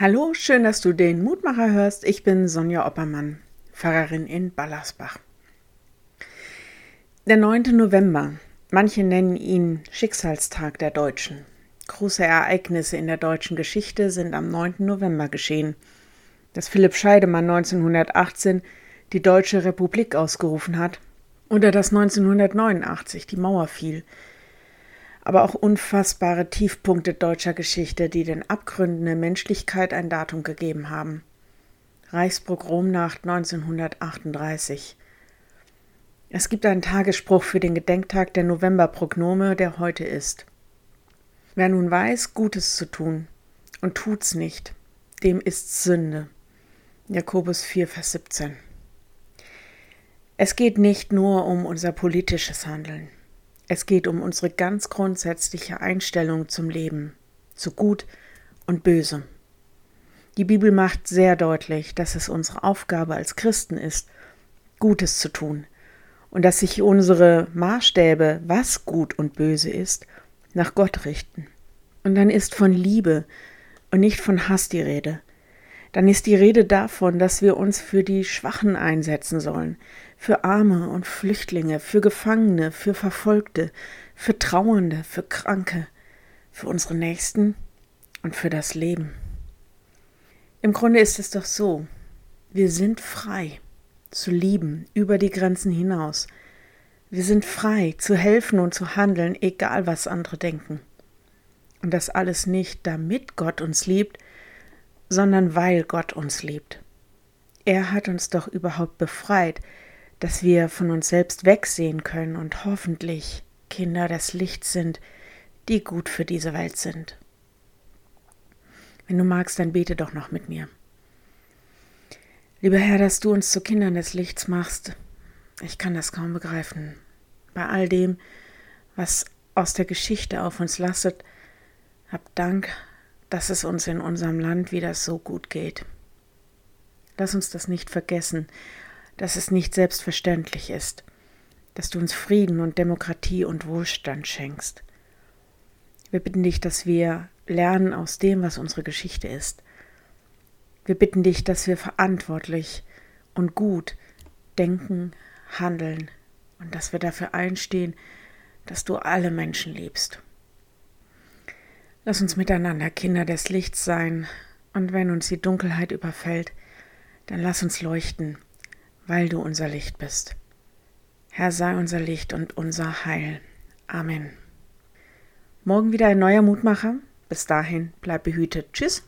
Hallo, schön, dass du den Mutmacher hörst. Ich bin Sonja Oppermann, Pfarrerin in Ballersbach. Der 9. November. Manche nennen ihn Schicksalstag der Deutschen. Große Ereignisse in der deutschen Geschichte sind am 9. November geschehen. Dass Philipp Scheidemann 1918 die Deutsche Republik ausgerufen hat oder dass 1989 die Mauer fiel – aber auch unfassbare Tiefpunkte deutscher Geschichte, die den Abgründen der Menschlichkeit ein Datum gegeben haben. Reichsburg-Romnacht 1938. Es gibt einen Tagesspruch für den Gedenktag der Novemberprognome, der heute ist. Wer nun weiß, Gutes zu tun und tut's nicht, dem ist Sünde. Jakobus 4, Vers 17. Es geht nicht nur um unser politisches Handeln. Es geht um unsere ganz grundsätzliche Einstellung zum Leben, zu Gut und Böse. Die Bibel macht sehr deutlich, dass es unsere Aufgabe als Christen ist, Gutes zu tun und dass sich unsere Maßstäbe, was gut und böse ist, nach Gott richten. Und dann ist von Liebe und nicht von Hass die Rede. Dann ist die Rede davon, dass wir uns für die Schwachen einsetzen sollen, für Arme und Flüchtlinge, für Gefangene, für Verfolgte, für Trauernde, für Kranke, für unsere Nächsten und für das Leben. Im Grunde ist es doch so, wir sind frei zu lieben über die Grenzen hinaus. Wir sind frei zu helfen und zu handeln, egal was andere denken. Und das alles nicht damit Gott uns liebt, sondern weil Gott uns liebt. Er hat uns doch überhaupt befreit, dass wir von uns selbst wegsehen können und hoffentlich Kinder des Lichts sind, die gut für diese Welt sind. Wenn du magst, dann bete doch noch mit mir. Lieber Herr, dass du uns zu Kindern des Lichts machst, ich kann das kaum begreifen. Bei all dem, was aus der Geschichte auf uns lastet, hab Dank, dass es uns in unserem Land wieder so gut geht. Lass uns das nicht vergessen dass es nicht selbstverständlich ist, dass du uns Frieden und Demokratie und Wohlstand schenkst. Wir bitten dich, dass wir lernen aus dem, was unsere Geschichte ist. Wir bitten dich, dass wir verantwortlich und gut denken, handeln und dass wir dafür einstehen, dass du alle Menschen liebst. Lass uns miteinander Kinder des Lichts sein, und wenn uns die Dunkelheit überfällt, dann lass uns leuchten weil du unser Licht bist. Herr, sei unser Licht und unser Heil. Amen. Morgen wieder ein neuer Mutmacher. Bis dahin, bleib behütet. Tschüss.